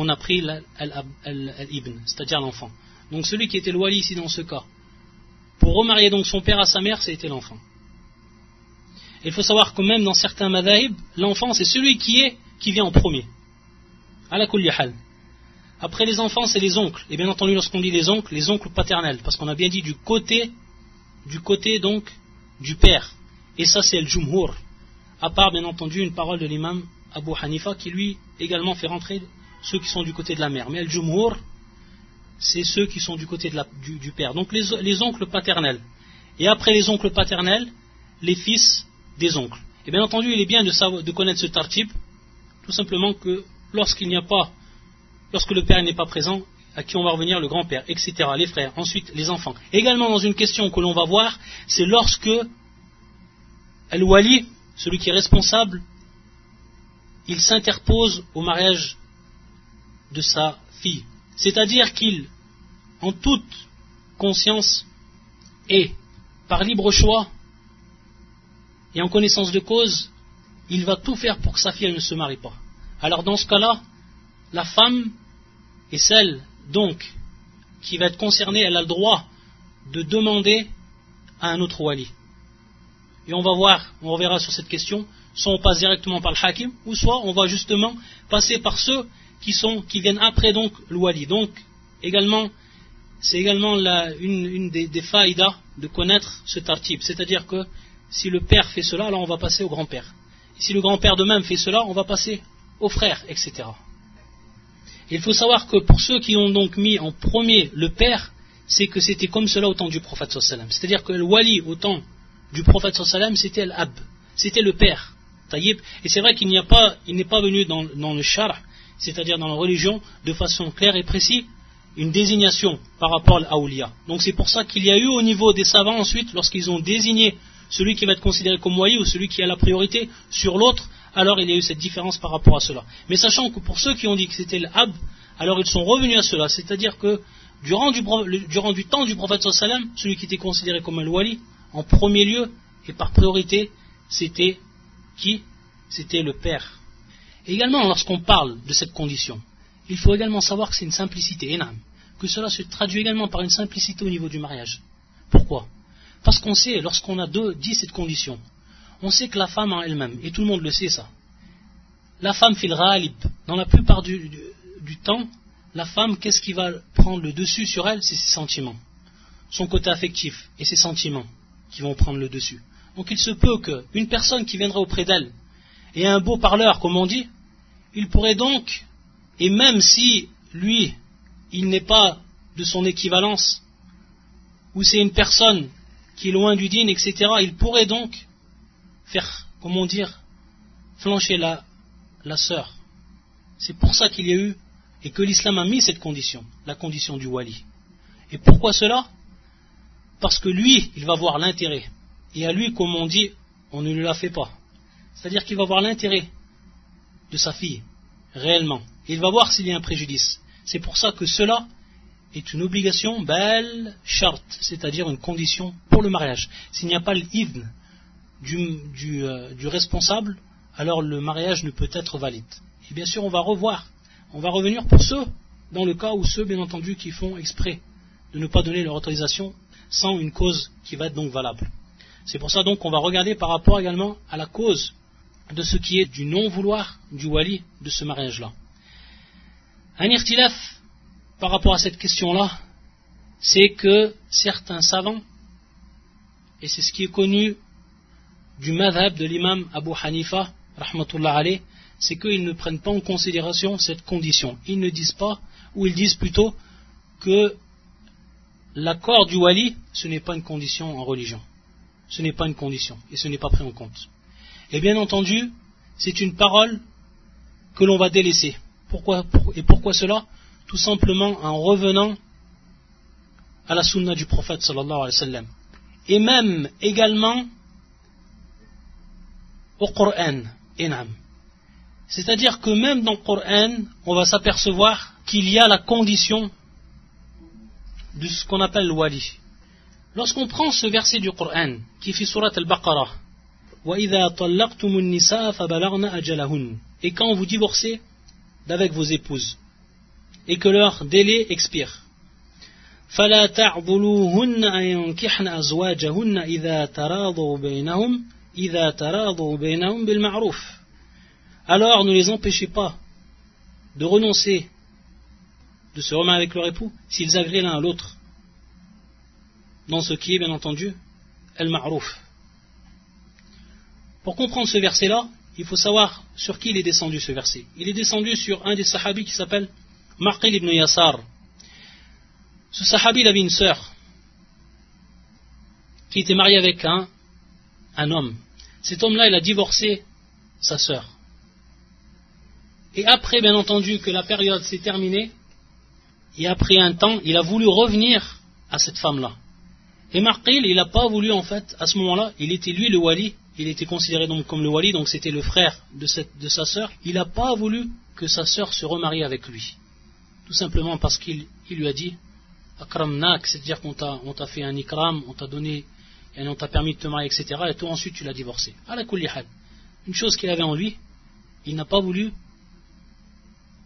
On a pris l'ibn, c'est-à-dire l'enfant. Donc celui qui était le wali ici dans ce cas, pour remarier donc son père à sa mère, c'était l'enfant. Il faut savoir que même dans certains madhaïb, l'enfant c'est celui qui est, qui vient en premier. À la hal. Après les enfants, c'est les oncles. Et bien entendu, lorsqu'on dit les oncles, les oncles paternels, parce qu'on a bien dit du côté, du côté donc du père. Et ça, c'est le jumhur à part bien entendu une parole de l'imam Abu Hanifa qui lui également fait rentrer ceux qui sont du côté de la mère. Mais le Jumhur, c'est ceux qui sont du côté du, père. Donc les, oncles paternels. Et après les oncles paternels, les fils des oncles. Et bien entendu, il est bien de, de connaître ce tartib, tout simplement que lorsqu'il n'y a pas, lorsque le père n'est pas présent, à qui on va revenir le grand-père, etc., les frères, ensuite les enfants. Également dans une question que l'on va voir, c'est lorsque Al-Wali, celui qui est responsable, il s'interpose au mariage de sa fille. C'est-à-dire qu'il, en toute conscience et par libre choix et en connaissance de cause, il va tout faire pour que sa fille ne se marie pas. Alors dans ce cas-là, la femme est celle donc qui va être concernée, elle a le droit de demander à un autre wali et on va voir, on reverra sur cette question, soit on passe directement par le hakim, ou soit on va justement passer par ceux qui, sont, qui viennent après donc le wali. Donc, également, c'est également une, des, des faïdas de connaître ce tartib. C'est-à-dire que si le père fait cela, alors on va passer au grand-père. Si le grand-père de même fait cela, on va passer au frère, etc. il faut savoir que pour ceux qui ont donc mis en premier le père, c'est que c'était comme cela au temps du prophète C'est-à-dire que le wali au temps du prophète sallam, c'était l'ab, c'était le père. Taïb. Et c'est vrai qu'il n'y a pas, il n'est pas venu dans, le char, c'est-à-dire dans la religion, de façon claire et précise, une désignation par rapport à l'Aoulia. Donc c'est pour ça qu'il y a eu au niveau des savants ensuite, lorsqu'ils ont désigné celui qui va être considéré comme moyen ou celui qui a la priorité sur l'autre, alors il y a eu cette différence par rapport à cela. Mais sachant que pour ceux qui ont dit que c'était l'ab, alors ils sont revenus à cela, c'est-à-dire que durant du, durant du temps du prophète sallam, celui qui était considéré comme un wali, en premier lieu et par priorité, c'était qui? C'était le père. Et également, lorsqu'on parle de cette condition, il faut également savoir que c'est une simplicité énorme, que cela se traduit également par une simplicité au niveau du mariage. Pourquoi? Parce qu'on sait, lorsqu'on a deux, dit cette condition, on sait que la femme en elle-même, et tout le monde le sait ça, la femme fait le ra'alib. Dans la plupart du, du temps, la femme, qu'est-ce qui va prendre le dessus sur elle? C'est ses sentiments, son côté affectif et ses sentiments qui vont prendre le dessus. Donc il se peut qu'une personne qui viendrait auprès d'elle et un beau parleur, comme on dit, il pourrait donc Et même si lui, il n'est pas de son équivalence, ou c'est une personne qui est loin du dîne, etc., il pourrait donc faire, comment dire, flancher la, la sœur. C'est pour ça qu'il y a eu, et que l'islam a mis cette condition, la condition du wali. Et pourquoi cela? Parce que lui, il va voir l'intérêt. Et à lui, comme on dit, on ne la fait pas. C'est-à-dire qu'il va voir l'intérêt de sa fille, réellement. il va voir s'il y a un préjudice. C'est pour ça que cela est une obligation belle charte, c'est-à-dire une condition pour le mariage. S'il n'y a pas l'idn du, du, euh, du, responsable, alors le mariage ne peut être valide. Et bien sûr, on va revoir, on va revenir pour ceux, dans le cas où ceux, bien entendu, qui font exprès de ne pas donner leur autorisation sans une cause qui va être donc valable. C'est pour ça donc qu'on va regarder par rapport également à la cause de ce qui est du non-vouloir du wali de ce mariage-là. Un irtilaf par rapport à cette question-là, c'est que certains savants, et c'est ce qui est connu du madhab de l'imam Abu Hanifa, rahmatullah c'est qu'ils ne prennent pas en considération cette condition. Ils ne disent pas, ou ils disent plutôt que l'accord du wali, ce n'est pas une condition en religion. Ce n'est pas une condition, et ce n'est pas pris en compte. Et bien entendu, c'est une parole que l'on va délaisser. Et pourquoi cela? Tout simplement en revenant à la sunna du prophète sallallahu alayhi wa sallam. Et même également au Coran, enam. C'est-à-dire que même dans le Coran, on va s'apercevoir qu'il y a la condition de ce qu'on appelle le wali. Lorsqu'on prend ce verset du Coran, qui fait surat al-Baqarah, et quand vous divorcez d'avec vos épouses, et que leur délai expire, فلا تعضلوهن أن ينكحن أزواجهن إذا تراضوا بينهم إذا تراضوا بينهم بالمعروف alors ne les empêchez pas de renoncer de se remettre avec leur époux s'ils agréent l'un à l'autre dans ce qui est bien entendu el-ma'rouf. pour comprendre ce verset-là, il faut savoir sur qui il est descendu ce verset. Il est descendu sur un des sahabis qui s'appelle Maqil ibn Yassar. Ce sahabi il avait une sœur qui était mariée avec un, un homme. Cet homme-là, il a divorcé sa sœur. Et après, bien entendu, que la période s'est terminée, et après un temps, il a voulu revenir à cette femme-là. Et Marqil, il n'a pas voulu en fait, à ce moment-là, il était lui le wali, il était considéré donc comme le wali, donc c'était le frère de, sa sœur. Il n'a pas voulu que sa sœur se remarie avec lui. Tout simplement parce qu'il lui a dit, akramnak, c'est-à-dire qu'on t'a fait un ikram, on t'a donné, et on t'a permis de te marier, etc. Et toi ensuite tu l'as divorcé. À la Une chose qu'il avait en lui, il n'a pas voulu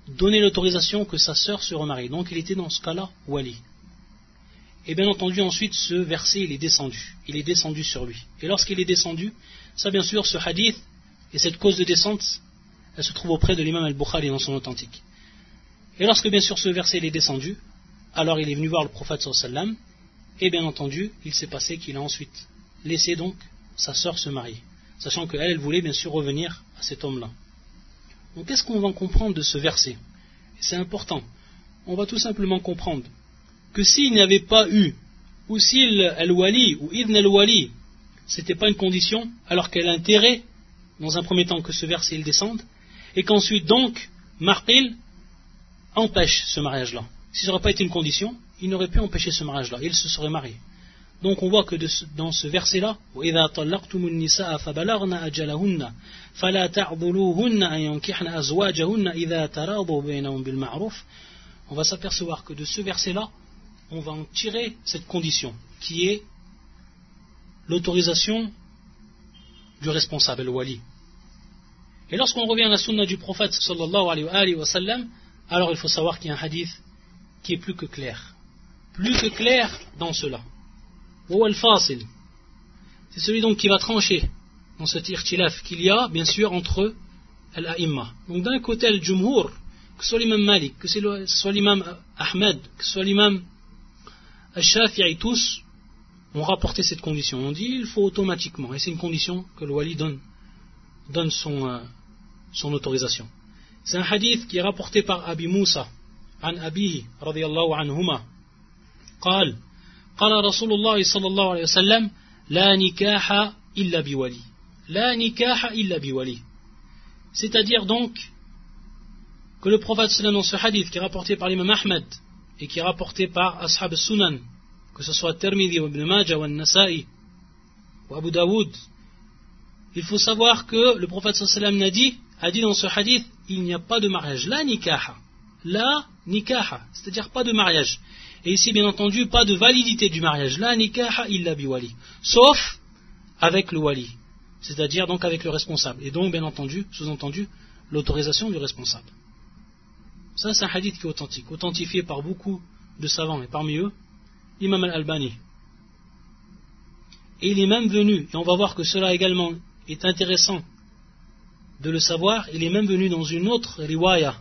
donner l'autorisation que sa sœur se remarie. Donc il était dans ce cas-là wali. Et bien entendu, ensuite, ce verset, il est descendu. Il est descendu sur lui. Et lorsqu'il est descendu, ça, bien sûr, ce hadith et cette cause de descente, elle se trouve auprès de l'imam al-Bukhari dans son authentique. Et lorsque, bien sûr, ce verset est descendu, alors il est venu voir le prophète sallam, et bien entendu, il s'est passé qu'il a ensuite laissé donc sa sœur se marier, sachant qu'elle, elle voulait bien sûr revenir à cet homme-là. Donc, qu'est-ce qu'on va comprendre de ce verset? C'est important. On va tout simplement comprendre que s'il n'y avait pas eu, ou s'il al-wali, ou ibn al-wali, c'était pas une condition, alors qu'elle a intérêt, dans un premier temps, que ce verset il descende, et qu'ensuite donc, Marqil empêche ce mariage-là. Si ça n'aurait pas été une condition, il n'aurait pu empêcher ce mariage-là, il se serait marié. Donc on voit que dans ce verset-là, on va s'apercevoir que de ce verset-là, on va en tirer cette condition, qui est l'autorisation du responsable, le wali. Et lorsqu'on revient à la sunna du prophète sallallahu alayhi wa sallam, alors il faut savoir qu'il y a un hadith qui est plus que clair. Plus que clair dans cela. C'est celui donc qui va trancher dans ce tirtilaf qu'il y a, bien sûr, entre al-a'imma. Donc d'un côté, le jumhur, que ce soit l'imam Malik, que ce soit l'imam Ahmed, que ce soit l'imam Al-Shafi'i tous ont rapporté cette condition. On dit il faut automatiquement, et c'est une condition que le wali donne, donne son, euh, son autorisation. C'est un hadith qui est rapporté par Abi Moussa, عن أبيه رضي الله عنهما قال قال رسول الله صلى الله عليه وسلم لا نكاح إلا بولي لا نكاح إلا بولي C'est-à-dire donc que le prophète sallam dans ce hadith qui est rapporté par l'imam Ahmed et qui est rapporté par Ashab sunan que ce soit Tirmidhi ou Ibn Majah ou An-Nasa'i ou Abu Daoud, il faut savoir que le prophète sallam a dit, a dit dans ce hadith, il n'y a pas de mariage. La nikaha. La nikaha. C'est-à-dire pas de mariage. Et ici, bien entendu, pas de validité du mariage. La nikaha illa biwali. Sauf avec le wali. C'est-à-dire donc avec le responsable. Et donc, bien entendu, sous-entendu, l'autorisation du responsable. Ça, c'est un hadith qui est authentique, authentifié par beaucoup de savants, et parmi eux, Imam al-Albani. Et il est même venu, et on va voir que cela également est intéressant de le savoir, il est même venu dans une autre riwaya,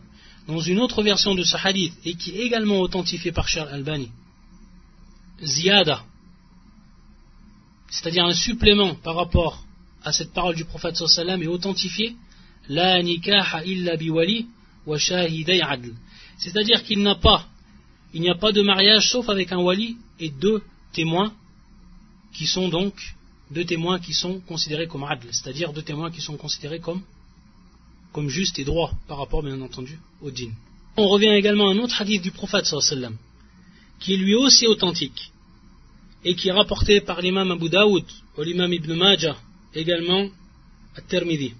dans une autre version de ce hadith, et qui est également authentifié par Charles Albani. Ziyada, c'est-à-dire un supplément par rapport à cette parole du prophète sallam est authentifié, La nikaha illa biwali wa adl. C'est-à-dire qu'il n'a pas, il n'y a pas de mariage sauf avec un wali et deux témoins qui sont donc deux témoins qui sont considérés comme adl, c'est-à-dire deux témoins qui sont considérés comme, justes et droits par rapport bien entendu au dîn. On revient également à un autre hadith du prophète sallam, qui est lui aussi authentique et qui est rapporté par l'imam Abu Daoud ou l'imam Ibn Majah également à Tirmidhi,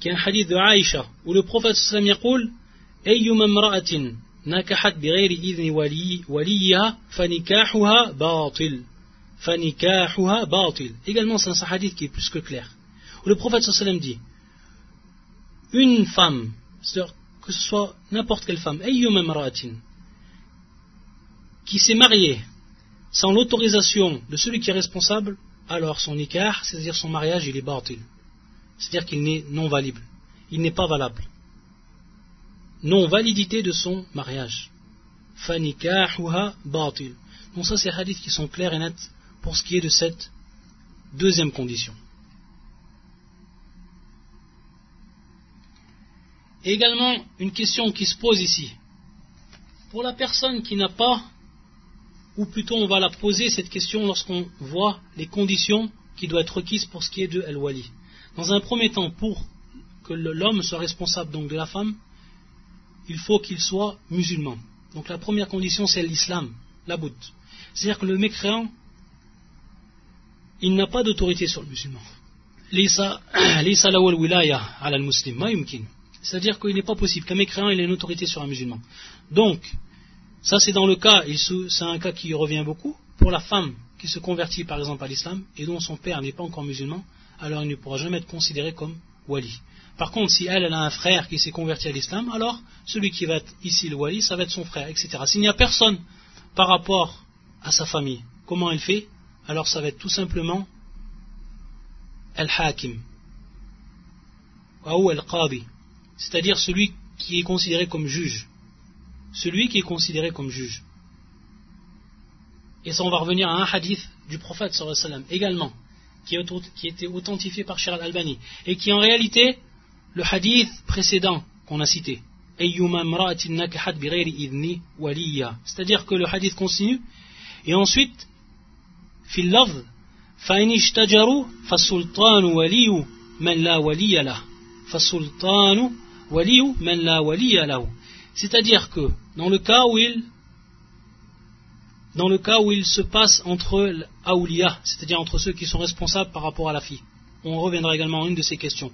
qui est un hadith de Aïcha où le prophète sallam نكحت بغير إذن ولي وليها فنكاحها باطل فنكاحها باطل également c'est un hadith qui est plus que clair où le prophète sallam dit une femme c'est-à-dire que ce soit n'importe quelle femme أيما امرأة qui s'est mariée sans l'autorisation de celui qui est responsable alors son nikah c'est-à-dire son mariage il est batil c'est-à-dire qu'il n'est non valide il n'est pas valable non-validité de son mariage. Batil. Donc ça, c'est des hadiths qui sont clairs et nets pour ce qui est de cette deuxième condition. Et également, une question qui se pose ici. Pour la personne qui n'a pas, ou plutôt on va la poser cette question lorsqu'on voit les conditions qui doivent être requises pour ce qui est de El-Wali. Dans un premier temps, pour que l'homme soit responsable donc de la femme, il faut qu'il soit musulman. Donc la première condition, c'est l'islam, la bout. C'est-à-dire que le mécréant, il n'a pas d'autorité sur le musulman. C'est-à-dire qu'il n'est pas possible qu'un mécréant ait une autorité sur un musulman. Donc, ça c'est dans le cas, c'est un cas qui revient beaucoup, pour la femme qui se convertit par exemple à l'islam et dont son père n'est pas encore musulman, alors il ne pourra jamais être considéré comme wali. Par contre, si elle, a un frère qui s'est converti à l'islam, alors celui qui va être ici le wali, ça va être son frère, etc. S'il n'y a personne par rapport à sa famille, comment elle fait? Alors ça va être tout simplement al-hakim ou al-qadi, c'est-à-dire celui qui est considéré comme juge. Celui qui est considéré comme juge. Et ça, on va revenir à un hadith du prophète sallam également, qui, était authentifié par Shir al-Albani, et qui en réalité le hadith précédent qu'on a cité. C'est-à-dire que le hadith continue et ensuite c'est-à-dire que dans le cas où il dans le cas où il se passe entre l'awliya, c'est-à-dire entre ceux qui sont responsables par rapport à la fille. On reviendra également à une de ces questions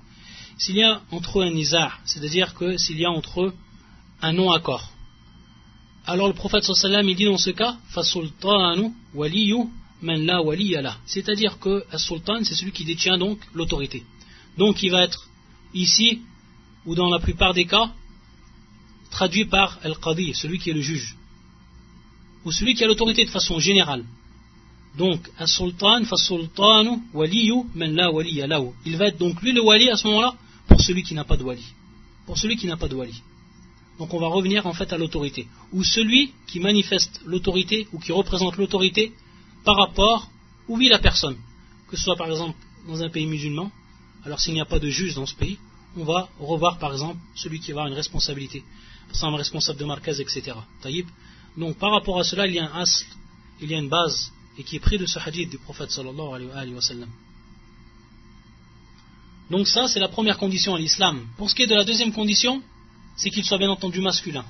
s'il y a entre eux un nizar, c'est-à-dire que s'il y a entre eux un non-accord. Alors le prophète sallam il dit dans ce cas fasultanu waliyu man la waliyala. C'est-à-dire que sultan c'est celui qui détient donc l'autorité. Donc il va être ici ou dans la plupart des cas traduit par al-qadi, celui qui est le juge ou celui qui a l'autorité de façon générale. Donc, sultan fa-sultanu waliyu man la Il va être donc lui le wali à ce moment-là pour celui qui n'a pas de wali. Pour celui qui n'a pas de. Donc on va revenir en fait à l'autorité. Ou celui qui manifeste l'autorité ou qui représente l'autorité par rapport où vit la personne. Que ce soit par exemple dans un pays musulman, alors s'il n'y a pas de juge dans ce pays, on va revoir par exemple celui qui va avoir une responsabilité, par responsable de marquez, etc. Donc par rapport à cela, il y a un asl, il y a une base, et qui est pris de ce hadith du prophète sallallahu alayhi wa sallam. Donc ça, c'est la première condition à l'islam. Pour ce qui est de la deuxième condition, c'est qu'il soit bien entendu masculin.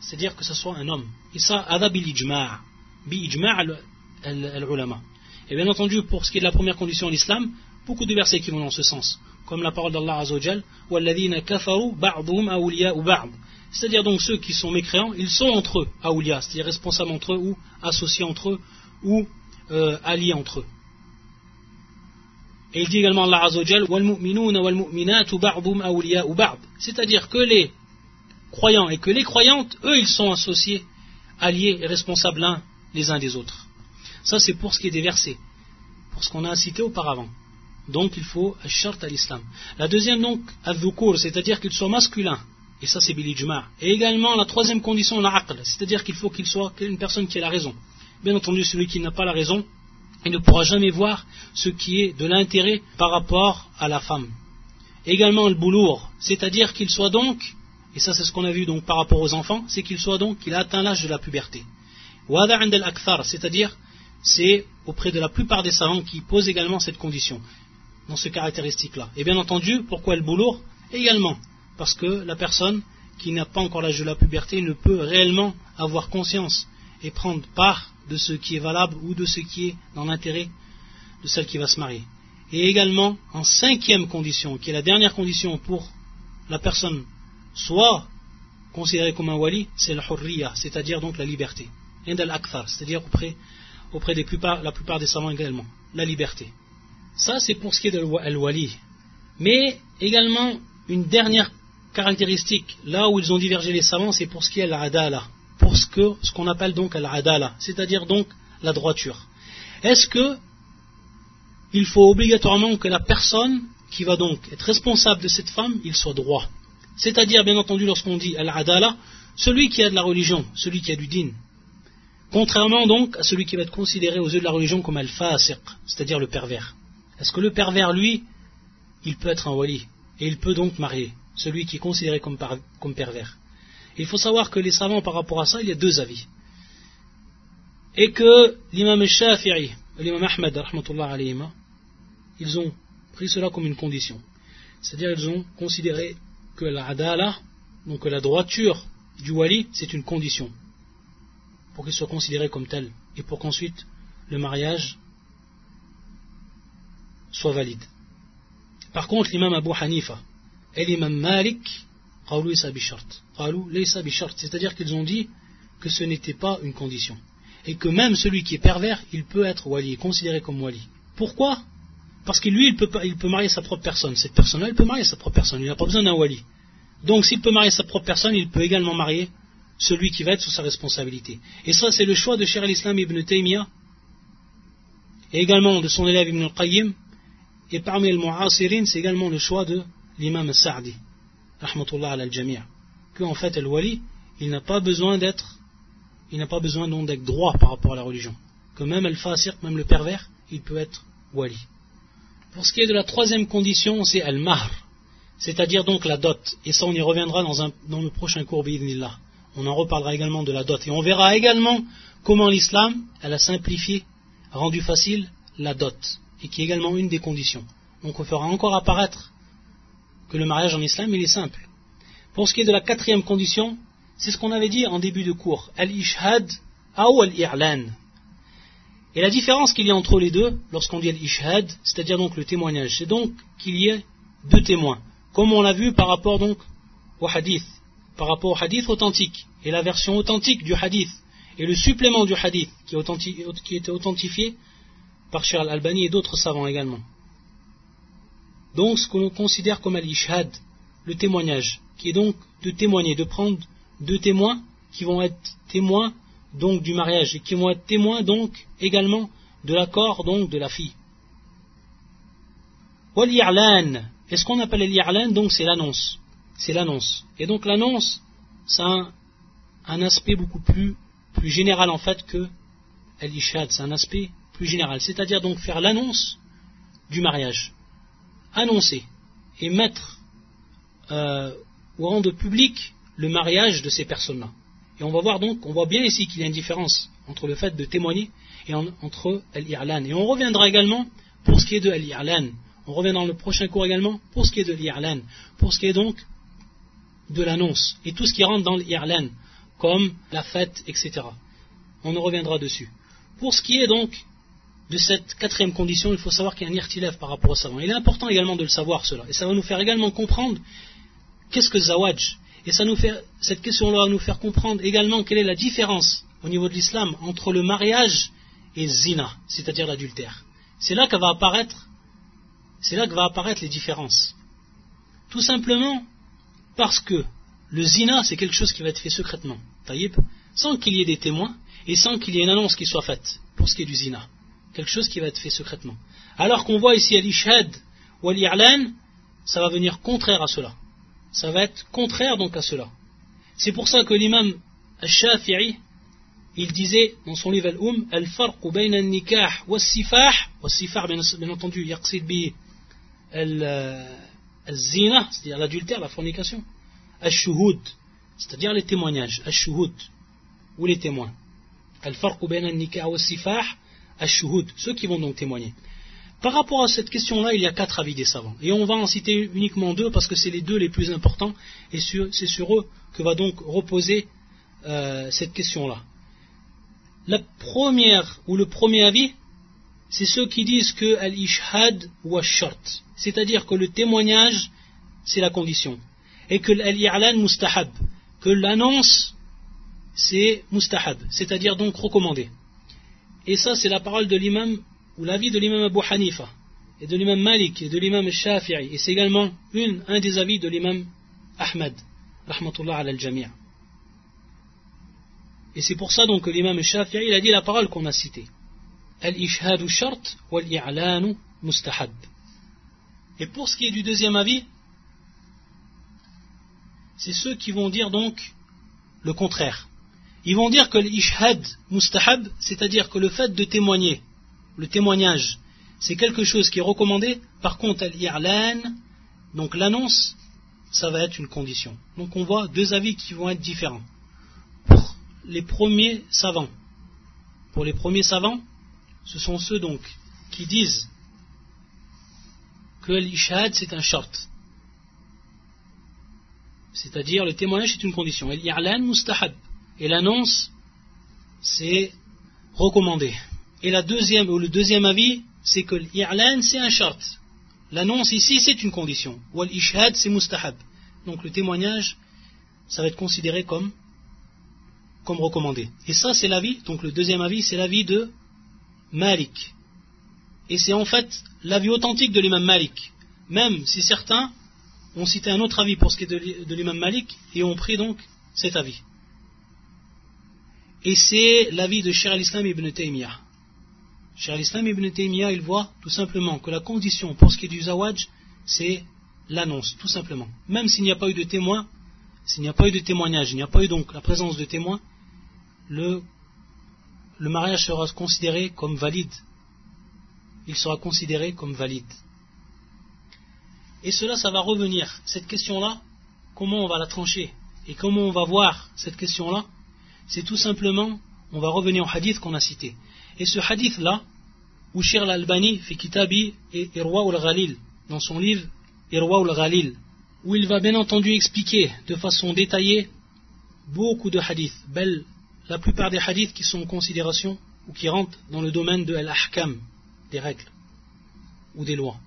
C'est-à-dire que ce soit un homme. Et ça, adab ijma' bi ijma' al-ulama. Et bien entendu, pour ce qui est de la première condition à l'islam, beaucoup de versets qui vont dans ce sens. Comme la parole d'Allah Azzawajal, وَالَّذِينَ كَفَرُوا بَعْضُهُمْ أَوْلِيَاءُ بَعْض C'est-à-dire donc ceux qui sont mécréants, ils sont entre eux, awliya, c'est-à-dire responsables entre eux, ou associés entre eux, ou euh, alliés entre eux. Et il dit également Allah Azzawajal C'est-à-dire que les croyants et que les croyantes, eux, ils sont associés, alliés et responsables l'un les uns des autres. Ça, c'est pour ce qui est des versets, pour ce qu'on a cité auparavant. Donc, il faut shart à l'islam. La deuxième, donc, al c'est-à-dire qu'il soit masculin. Et ça, c'est bilijma. Et également, la troisième condition, l'aql, c'est-à-dire qu'il faut qu'il soit une personne qui a la raison. Bien entendu, celui qui n'a pas la raison, il ne pourra jamais voir ce qui est de l'intérêt par rapport à la femme. Également le boulour, c'est-à-dire qu'il soit donc, et ça c'est ce qu'on a vu donc par rapport aux enfants, c'est qu'il soit donc, qu'il a atteint l'âge de la puberté. c'est-à-dire c'est auprès de la plupart des savants qui posent également cette condition, dans ce caractéristique-là. Et bien entendu, pourquoi le boulour Également, parce que la personne qui n'a pas encore l'âge de la puberté ne peut réellement avoir conscience et prendre part de ce qui est valable ou de ce qui est dans l'intérêt de celle qui va se marier. Et également, en cinquième condition, qui est la dernière condition pour la personne soit considérée comme un wali, c'est la hurriya, c'est-à-dire donc la liberté. c'est-à-dire auprès, auprès des la plupart des savants également, la liberté. Ça, c'est pour ce qui est de al-wali. Mais également, une dernière caractéristique, là où ils ont divergé les savants, c'est pour ce qui est l'adala pour ce qu'on ce appelle donc al-adala, c'est-à-dire donc la droiture. Est-ce que il faut obligatoirement que la personne qui va donc être responsable de cette femme, il soit droit? C'est-à-dire, bien entendu, lorsqu'on dit al-adala, celui qui a de la religion, celui qui a du din. Contrairement donc à celui qui va être considéré aux yeux de la religion comme al-fasiq, c'est-à-dire le pervers. Est-ce que le pervers, lui, il peut être un wali Et il peut donc marier celui qui est considéré comme pervers? Il faut savoir que les savants, par rapport à ça, il y a deux avis. Et que l'imam Shafi'i l'imam Ahmed, ils ont pris cela comme une condition. C'est-à-dire ils ont considéré que la adala, donc la droiture du wali, c'est une condition pour qu'il soit considéré comme tel et pour qu'ensuite le mariage soit valide. Par contre, l'imam Abu Hanifa et l'imam Malik, c'est-à-dire qu'ils ont dit que ce n'était pas une condition. Et que même celui qui est pervers, il peut être wali, considéré comme wali. Pourquoi? Parce que lui, il peut, marier sa propre personne. Cette personne-là, il peut marier sa propre personne. Il n'a pas besoin d'un wali. Donc s'il peut marier sa propre personne, il peut également marier celui qui va être sous sa responsabilité. Et ça, c'est le choix de Cher al-Islam ibn Taymiyyah, et également de son élève ibn al-Qayyim, et parmi les mu'asirin, c'est également le choix de l'imam Sa'di rahmatullah al jamia que en fait el wali il n'a pas besoin d'être il n'a pas besoin d'être droit par rapport à la religion. Que même el fasir même le pervers il peut être wali. Pour ce qui est de la troisième condition c'est el mahr c'est-à-dire donc la dot. Et ça on y reviendra dans, dans le prochain cours bi'idnillah on en reparlera également de la dot. Et on verra également comment l'islam elle a simplifié rendu facile la dot. Et qui est également une des conditions. Donc on fera encore apparaître que le mariage en islam, il est simple. Pour ce qui est de la quatrième condition, c'est ce qu'on avait dit en début de cours, al-ishhad ou al-i'lan. Et la différence qu'il y a entre les deux, lorsqu'on dit al-ishhad, c'est-à-dire donc le témoignage, c'est donc qu'il y ait deux témoins, comme on l'a vu par rapport donc au hadith, par rapport au hadith authentique, et la version authentique du hadith, et le supplément du hadith, qui, était authentifié par Cheikh al-Albani et d'autres savants également. Donc ce que l'on considère comme al-ishhad, le témoignage, qui est donc de témoigner, de prendre deux témoins qui vont être témoins donc du mariage et qui vont être témoins donc également de l'accord donc de la fille. Wal et ce qu'on appelle l'irlan donc c'est l'annonce, c'est l'annonce. Et donc l'annonce, c'est un, aspect beaucoup plus, plus général en fait que al-ishhad, c'est un aspect plus général, c'est-à-dire donc faire l'annonce du mariage annoncer et mettre euh, ou rendre public le mariage de ces personnes-là. Et on va voir donc, on voit bien ici qu'il y a une différence entre le fait de témoigner et entre al-i'lan. Et on reviendra également pour ce qui est de al-i'lan. On revient dans le prochain cours également pour ce qui est de l'irlan, pour ce qui est donc de l'annonce et tout ce qui rentre dans l'irlan, comme la fête, etc. On en reviendra dessus. Pour ce qui est donc de cette quatrième condition, il faut savoir qu'il y a un irtilève par rapport au savant. Il est important également de le savoir cela. Et ça va nous faire également comprendre qu'est-ce que zawaj. Et cette question-là va nous faire comprendre également quelle est la différence au niveau de l'islam entre le mariage et zina, c'est-à-dire l'adultère. C'est là que va apparaître, c'est là que va apparaître les différences. Tout simplement parce que le zina, c'est quelque chose qui va être fait secrètement, sans qu'il y ait des témoins et sans qu'il y ait une annonce qui soit faite pour ce qui est du zina quelque chose qui va être fait secrètement. Alors qu'on voit ici al-ishad ou al ça va venir contraire à cela. Ça va être contraire donc à cela. C'est pour ça que l'imam al-Shafi'i, il disait dans son livre Al-Um, Al-Farq bayna al-nikah wa sifah wa sifah bien entendu, yaqsid bi al-zina, c'est-à-dire l'adultère, la fornication, al-shuhud, c'est-à-dire les témoignages, al-shuhud, ou les témoins. Al-Farq bayna al-nikah wa sifah ceux qui vont donc témoigner. Par rapport à cette question-là, il y a quatre avis des savants. Et on va en citer uniquement deux parce que c'est les deux les plus importants et c'est sur eux que va donc reposer euh, cette question-là. La première ou le premier avis, c'est ceux qui disent que al-ishhad ou cest c'est-à-dire que le témoignage, c'est la condition, et que al-i'lan mustahab, que l'annonce, c'est mustahab, c'est-à-dire donc recommandé. Et ça, c'est la parole de l'imam, ou l'avis de l'imam Abu Hanifa, et de l'imam Malik, et de l'imam Shafi'i. Et c'est également un des avis de l'imam Ahmad, rahmatullah al jamia Et c'est pour ça donc que l'imam Shafi'i, a dit la parole qu'on a citée. Al-ishhadu shart wal-i'lanu mustahab. Et pour ce qui est du deuxième avis, c'est ceux qui vont dire donc le contraire. Ils vont dire que l'ishhad mustahab, c'est-à-dire que le fait de témoigner, le témoignage, c'est quelque chose qui est recommandé. Par contre, al donc l'annonce, ça va être une condition. Donc on voit deux avis qui vont être différents. Pour les premiers savants, pour les premiers savants, ce sont ceux donc qui disent que l'ishhad c'est un short. C'est-à-dire le témoignage c'est une condition. Al-i'lan mustahab et l'annonce, c'est recommandé. Et la deuxième, ou le deuxième avis, c'est que l'irlan, c'est un shart. L'annonce ici, c'est une condition. Ou l'ishhad, c'est mustahab. Donc le témoignage, ça va être considéré comme, comme recommandé. Et ça, c'est l'avis, donc le deuxième avis, c'est l'avis de Malik. Et c'est en fait l'avis authentique de l'imam Malik. Même si certains ont cité un autre avis pour ce qui est de l'imam Malik et ont pris donc cet avis. Et c'est l'avis de Cheikh al-Islam ibn Taymiyyah. Cheikh al-Islam ibn Taymiyyah, il voit tout simplement que la condition pour ce qui est du zawaj, c'est l'annonce, tout simplement. Même s'il n'y a pas eu de témoin, s'il n'y a pas eu de témoignage, il n'y a pas eu donc la présence de témoins, le, le mariage sera considéré comme valide. Il sera considéré comme valide. Et cela, ça va revenir. Cette question-là, comment on va la trancher Et comment on va voir cette question-là c'est tout simplement, on va revenir au hadith qu'on a cité. Et ce hadith-là, où Shir al-Albani fait Kitabi et Irwa ul-Ghalil, dans son livre Irwa ul-Ghalil, où il va bien entendu expliquer de façon détaillée beaucoup de hadiths, la plupart des hadiths qui sont en considération ou qui rentrent dans le domaine de l'ahkam, des règles ou des lois.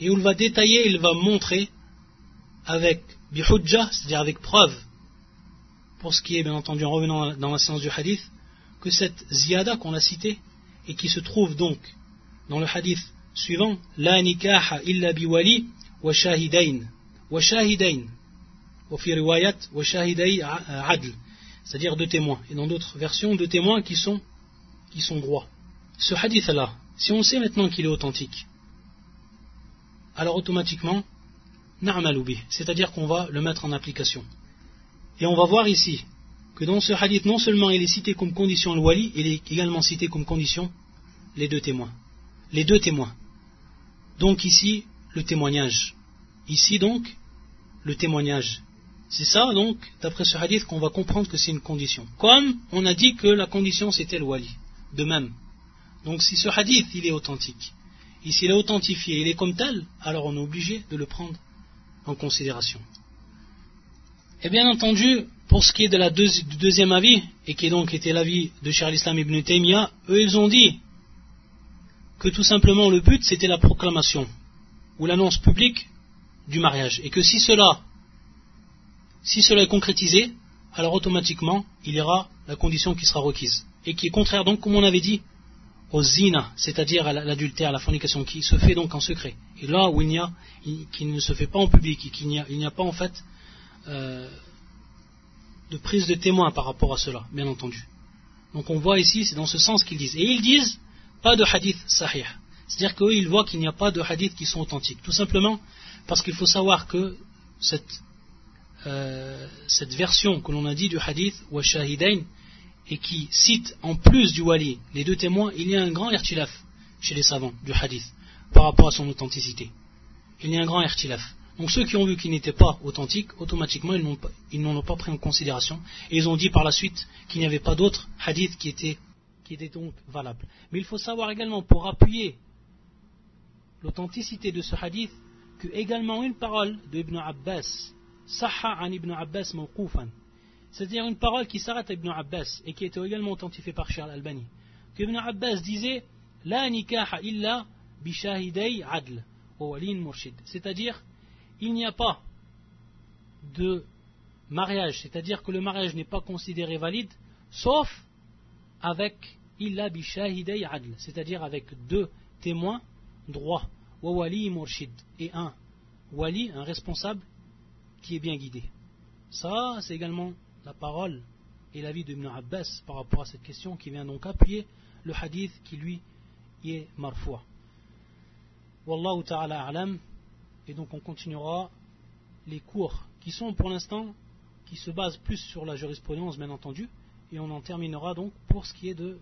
Et où il va détailler, il va montrer avec bihujja, c'est-à-dire avec preuve, pour ce qui est bien entendu en revenant dans la séance du hadith, que cette ziyada qu'on a citée et qui se trouve donc dans le hadith suivant, la nikaha illa biwali wa shahidain wa shahidain wa wa shahiday adl, c'est-à-dire deux témoins et dans d'autres versions deux témoins qui sont qui sont droits. Ce hadith là, si on sait maintenant qu'il est authentique, alors automatiquement c'est-à-dire qu'on va le mettre en application. Et on va voir ici que dans ce hadith, non seulement il est cité comme condition le wali, il est également cité comme condition les deux témoins. Les deux témoins. Donc ici, le témoignage. Ici donc, le témoignage. C'est ça, donc, d'après ce hadith, qu'on va comprendre que c'est une condition. Comme on a dit que la condition, c'était le wali. De même. Donc, si ce hadith, il est authentique, et s'il est authentifié, il est comme tel, alors on est obligé de le prendre en considération. Et bien entendu, pour ce qui est de la du deuxième avis, et qui donc était l'avis de Charles Islam ibn Taymiyyah, eux ils ont dit que tout simplement le but c'était la proclamation ou l'annonce publique du mariage. Et que si cela, si cela est concrétisé, alors automatiquement il y aura la condition qui sera requise. Et qui est contraire donc, comme on avait dit, au zina, c'est-à-dire à, l'adultère, à la fornication, qui se fait donc en secret. Et là où il n'y a, qui ne se fait pas en public et qu'il n'y a, pas en fait euh, de prise de témoin par rapport à cela, bien entendu. Donc on voit ici, c'est dans ce sens qu'ils disent. Et ils disent pas de hadith sahih. C'est-à-dire qu'eux, ils voient qu'il n'y a pas de hadith qui sont authentiques. Tout simplement parce qu'il faut savoir que cette, euh, version que l'on a dit du hadith, wa shahidain, et qui cite en plus du wali les deux témoins, il y a un grand irtilaf chez les savants du hadith par rapport à son authenticité. Il y a un grand irtilaf. Donc ceux qui ont vu qu'il n'était pas authentique, automatiquement ils n'en ont pas pris en considération et ils ont dit par la suite qu'il n'y avait pas d'autres hadiths qui étaient, qui étaient donc valables. Mais il faut savoir également pour appuyer l'authenticité de ce hadith que également une parole de Ibn Abbas, Sahha an Ibn Abbas mawqufan, c'est-à-dire une parole qui s'arrête à Ibn Abbas et qui était également authentifiée par Charles Albani, que Ibn Abbas disait La nikaha illa bishahidei adl, walin murshid. C'est-à-dire, il n'y a pas de mariage, c'est-à-dire que le mariage n'est pas considéré valide, sauf avec illa bishahidei adl, c'est-à-dire avec deux témoins droits wali murshid, et un wali, un responsable qui est bien guidé. Ça, c'est également la parole et l'avis de Ibn Abbas par rapport à cette question qui vient donc appuyer le hadith qui lui est marfoua. Wallahu ta'ala. Et donc on continuera les cours qui sont pour l'instant, qui se basent plus sur la jurisprudence bien entendu, et on en terminera donc pour ce qui est de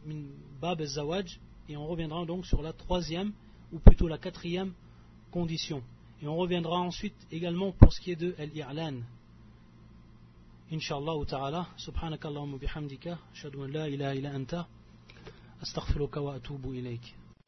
Bab al-Zawaj, et on reviendra donc sur la troisième ou plutôt la quatrième condition. Et on reviendra ensuite également pour ce qui est de Al-I'lan. Inch'Allah ta'ala, subhanakallahumma bihamdika, ashhadu an la ilaha illa anta, astaghfiruka wa atubu ilayk.